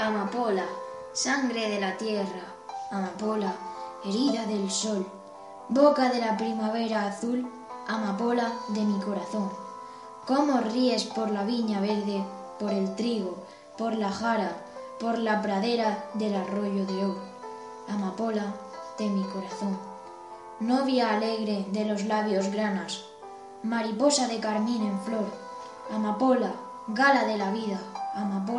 Amapola, sangre de la tierra, amapola, herida del sol, boca de la primavera azul, amapola de mi corazón. Cómo ríes por la viña verde, por el trigo, por la jara, por la pradera del arroyo de oro, amapola de mi corazón. Novia alegre de los labios granas, mariposa de carmín en flor, amapola, gala de la vida, amapola.